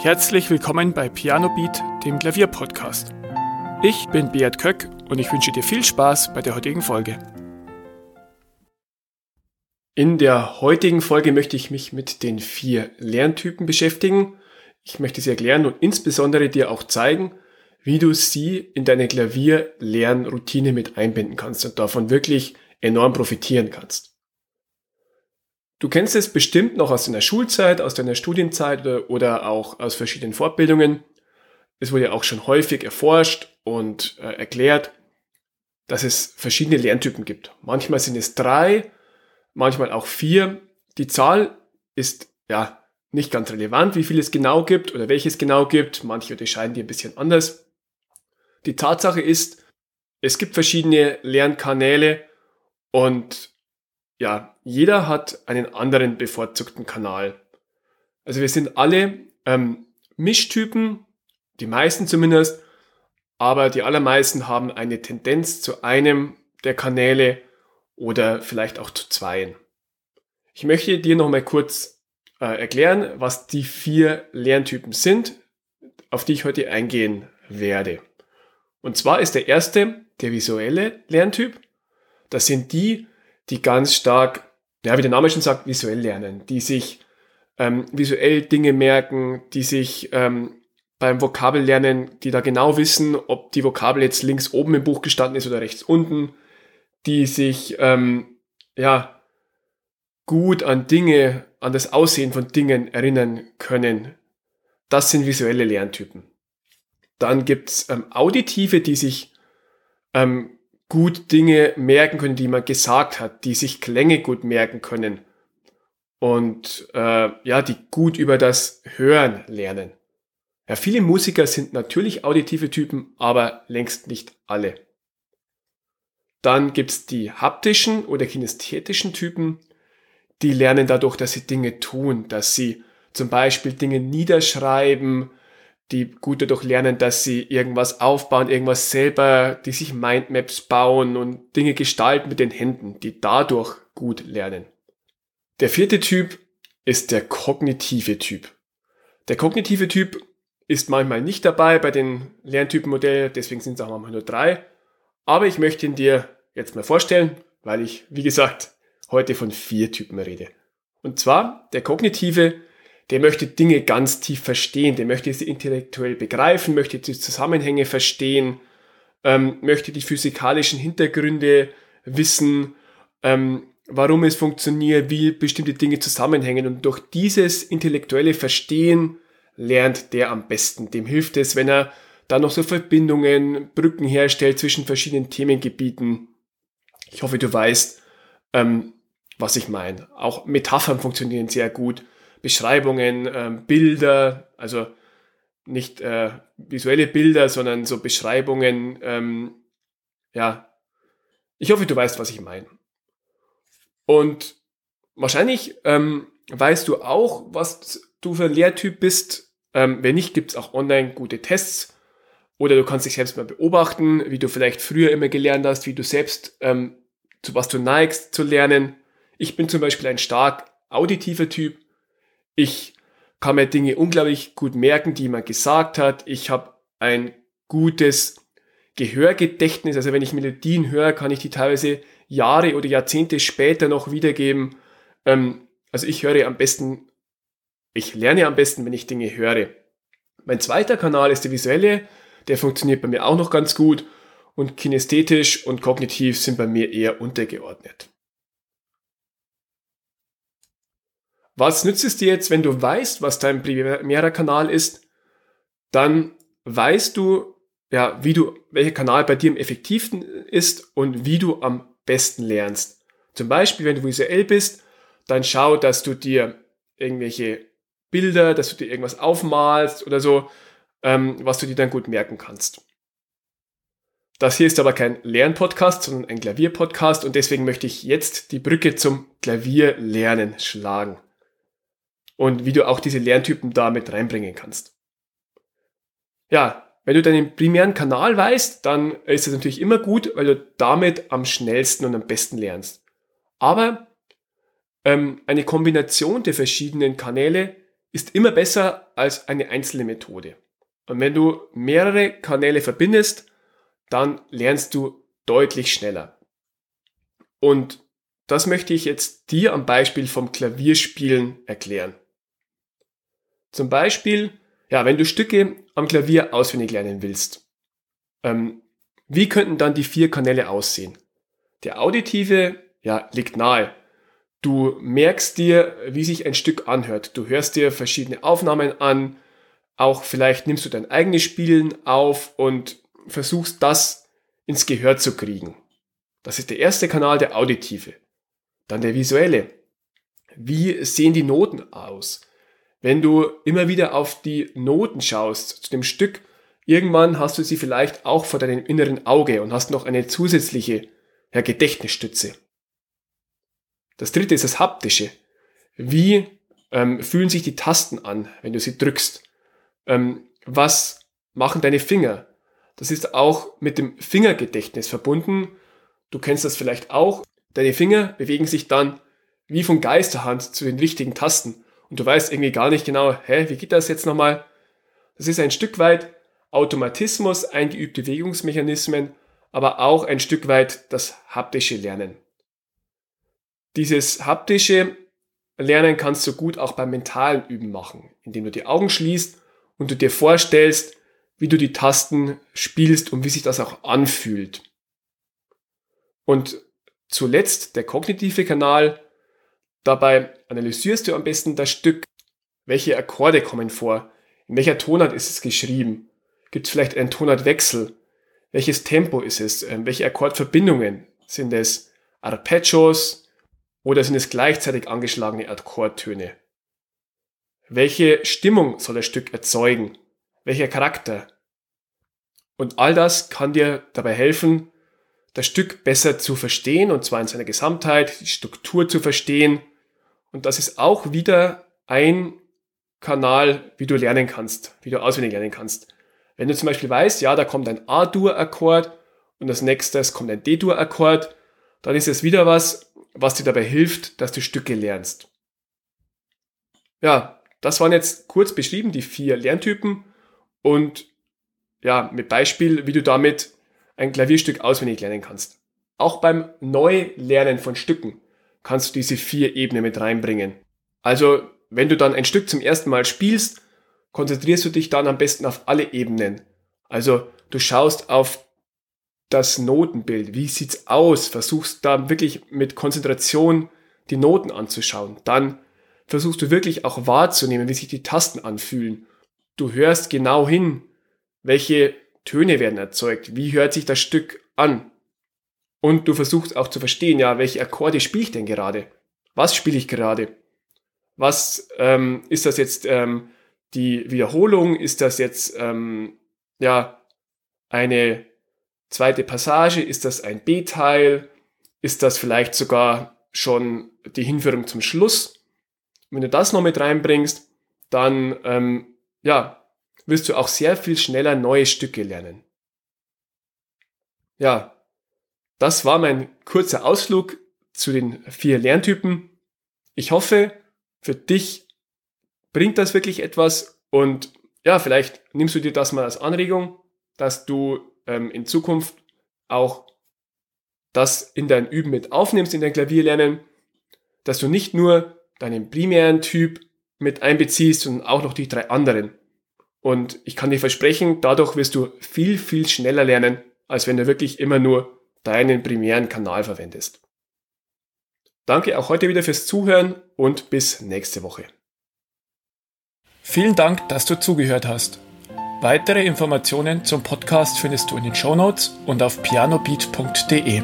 Herzlich willkommen bei Piano Beat, dem Klavierpodcast. Ich bin Beat Köck und ich wünsche dir viel Spaß bei der heutigen Folge. In der heutigen Folge möchte ich mich mit den vier Lerntypen beschäftigen. Ich möchte sie erklären und insbesondere dir auch zeigen, wie du sie in deine Klavierlernroutine mit einbinden kannst und davon wirklich enorm profitieren kannst. Du kennst es bestimmt noch aus deiner Schulzeit, aus deiner Studienzeit oder, auch aus verschiedenen Fortbildungen. Es wurde ja auch schon häufig erforscht und äh, erklärt, dass es verschiedene Lerntypen gibt. Manchmal sind es drei, manchmal auch vier. Die Zahl ist ja nicht ganz relevant, wie viel es genau gibt oder welches genau gibt. Manche unterscheiden die ein bisschen anders. Die Tatsache ist, es gibt verschiedene Lernkanäle und ja, jeder hat einen anderen bevorzugten Kanal. Also wir sind alle ähm, Mischtypen, die meisten zumindest, aber die allermeisten haben eine Tendenz zu einem der Kanäle oder vielleicht auch zu zweien. Ich möchte dir noch mal kurz äh, erklären, was die vier Lerntypen sind, auf die ich heute eingehen werde. Und zwar ist der erste der visuelle Lerntyp. Das sind die, die ganz stark, ja, wie der Name schon sagt, visuell lernen, die sich ähm, visuell Dinge merken, die sich ähm, beim Vokabellernen, die da genau wissen, ob die Vokabel jetzt links oben im Buch gestanden ist oder rechts unten, die sich ähm, ja gut an Dinge, an das Aussehen von Dingen erinnern können. Das sind visuelle Lerntypen. Dann gibt's ähm, Auditive, die sich ähm, gut Dinge merken können, die man gesagt hat, die sich Klänge gut merken können und äh, ja, die gut über das Hören lernen. Ja, viele Musiker sind natürlich auditive Typen, aber längst nicht alle. Dann gibt's die haptischen oder kinästhetischen Typen, die lernen dadurch, dass sie Dinge tun, dass sie zum Beispiel Dinge niederschreiben, die gut dadurch lernen, dass sie irgendwas aufbauen, irgendwas selber, die sich Mindmaps bauen und Dinge gestalten mit den Händen, die dadurch gut lernen. Der vierte Typ ist der kognitive Typ. Der kognitive Typ ist manchmal nicht dabei bei den Lerntypenmodellen, deswegen sind es auch manchmal nur drei. Aber ich möchte ihn dir jetzt mal vorstellen, weil ich, wie gesagt, heute von vier Typen rede. Und zwar der kognitive der möchte Dinge ganz tief verstehen, der möchte sie intellektuell begreifen, möchte die Zusammenhänge verstehen, ähm, möchte die physikalischen Hintergründe wissen, ähm, warum es funktioniert, wie bestimmte Dinge zusammenhängen. Und durch dieses intellektuelle Verstehen lernt der am besten. Dem hilft es, wenn er da noch so Verbindungen, Brücken herstellt zwischen verschiedenen Themengebieten. Ich hoffe, du weißt, ähm, was ich meine. Auch Metaphern funktionieren sehr gut. Beschreibungen, äh, Bilder, also nicht äh, visuelle Bilder, sondern so Beschreibungen. Ähm, ja, ich hoffe, du weißt, was ich meine. Und wahrscheinlich ähm, weißt du auch, was du für ein Lehrtyp bist. Ähm, wenn nicht, gibt es auch online gute Tests. Oder du kannst dich selbst mal beobachten, wie du vielleicht früher immer gelernt hast, wie du selbst ähm, zu was du neigst zu lernen. Ich bin zum Beispiel ein stark auditiver Typ. Ich kann mir Dinge unglaublich gut merken, die jemand gesagt hat. Ich habe ein gutes Gehörgedächtnis. Also wenn ich Melodien höre, kann ich die teilweise Jahre oder Jahrzehnte später noch wiedergeben. Ähm, also ich höre am besten, ich lerne am besten, wenn ich Dinge höre. Mein zweiter Kanal ist der visuelle. Der funktioniert bei mir auch noch ganz gut. Und kinästhetisch und kognitiv sind bei mir eher untergeordnet. Was nützt es dir jetzt, wenn du weißt, was dein primärer Kanal ist? Dann weißt du, ja, wie du, welcher Kanal bei dir am effektivsten ist und wie du am besten lernst. Zum Beispiel, wenn du visuell bist, dann schau, dass du dir irgendwelche Bilder, dass du dir irgendwas aufmalst oder so, ähm, was du dir dann gut merken kannst. Das hier ist aber kein Lernpodcast, sondern ein Klavierpodcast und deswegen möchte ich jetzt die Brücke zum Klavierlernen schlagen und wie du auch diese Lerntypen da mit reinbringen kannst. Ja, wenn du deinen primären Kanal weißt, dann ist das natürlich immer gut, weil du damit am schnellsten und am besten lernst. Aber ähm, eine Kombination der verschiedenen Kanäle ist immer besser als eine einzelne Methode. Und wenn du mehrere Kanäle verbindest, dann lernst du deutlich schneller. Und das möchte ich jetzt dir am Beispiel vom Klavierspielen erklären. Zum Beispiel, ja, wenn du Stücke am Klavier auswendig lernen willst, ähm, wie könnten dann die vier Kanäle aussehen? Der auditive, ja, liegt nahe. Du merkst dir, wie sich ein Stück anhört. Du hörst dir verschiedene Aufnahmen an, auch vielleicht nimmst du dein eigenes Spielen auf und versuchst das ins Gehör zu kriegen. Das ist der erste Kanal, der auditive. Dann der visuelle. Wie sehen die Noten aus? Wenn du immer wieder auf die Noten schaust zu dem Stück, irgendwann hast du sie vielleicht auch vor deinem inneren Auge und hast noch eine zusätzliche ja, Gedächtnisstütze. Das dritte ist das haptische. Wie ähm, fühlen sich die Tasten an, wenn du sie drückst? Ähm, was machen deine Finger? Das ist auch mit dem Fingergedächtnis verbunden. Du kennst das vielleicht auch. Deine Finger bewegen sich dann wie von Geisterhand zu den richtigen Tasten. Und du weißt irgendwie gar nicht genau, hä, wie geht das jetzt nochmal? Das ist ein Stück weit Automatismus, eingeübte Bewegungsmechanismen, aber auch ein Stück weit das haptische Lernen. Dieses haptische Lernen kannst du gut auch beim mentalen Üben machen, indem du die Augen schließt und du dir vorstellst, wie du die Tasten spielst und wie sich das auch anfühlt. Und zuletzt der kognitive Kanal. Dabei analysierst du am besten das Stück. Welche Akkorde kommen vor? In welcher Tonart ist es geschrieben? Gibt es vielleicht einen Tonartwechsel? Welches Tempo ist es? Ähm, welche Akkordverbindungen? Sind es Arpeggios oder sind es gleichzeitig angeschlagene Akkordtöne? Welche Stimmung soll das Stück erzeugen? Welcher Charakter? Und all das kann dir dabei helfen, das Stück besser zu verstehen, und zwar in seiner Gesamtheit, die Struktur zu verstehen. Und das ist auch wieder ein Kanal, wie du lernen kannst, wie du auswendig lernen kannst. Wenn du zum Beispiel weißt, ja, da kommt ein A-Dur-Akkord und als nächstes kommt ein D-Dur-Akkord, dann ist es wieder was, was dir dabei hilft, dass du Stücke lernst. Ja, das waren jetzt kurz beschrieben, die vier Lerntypen und ja, mit Beispiel, wie du damit ein Klavierstück auswendig lernen kannst. Auch beim Neulernen von Stücken kannst du diese vier Ebenen mit reinbringen. Also, wenn du dann ein Stück zum ersten Mal spielst, konzentrierst du dich dann am besten auf alle Ebenen. Also, du schaust auf das Notenbild. Wie sieht's aus? Versuchst da wirklich mit Konzentration die Noten anzuschauen. Dann versuchst du wirklich auch wahrzunehmen, wie sich die Tasten anfühlen. Du hörst genau hin, welche Töne werden erzeugt, wie hört sich das Stück an. Und du versuchst auch zu verstehen, ja, welche Akkorde spiele ich denn gerade? Was spiele ich gerade? Was ähm, ist das jetzt ähm, die Wiederholung? Ist das jetzt ähm, ja eine zweite Passage? Ist das ein B-Teil? Ist das vielleicht sogar schon die Hinführung zum Schluss? Wenn du das noch mit reinbringst, dann ähm, ja, wirst du auch sehr viel schneller neue Stücke lernen. Ja, das war mein kurzer Ausflug zu den vier Lerntypen. Ich hoffe, für dich bringt das wirklich etwas und ja, vielleicht nimmst du dir das mal als Anregung, dass du ähm, in Zukunft auch das in dein Üben mit aufnimmst, in dein Klavierlernen, dass du nicht nur deinen primären Typ mit einbeziehst, sondern auch noch die drei anderen. Und ich kann dir versprechen, dadurch wirst du viel, viel schneller lernen, als wenn du wirklich immer nur deinen primären Kanal verwendest. Danke auch heute wieder fürs Zuhören und bis nächste Woche. Vielen Dank, dass du zugehört hast. Weitere Informationen zum Podcast findest du in den Show Notes und auf pianobeat.de.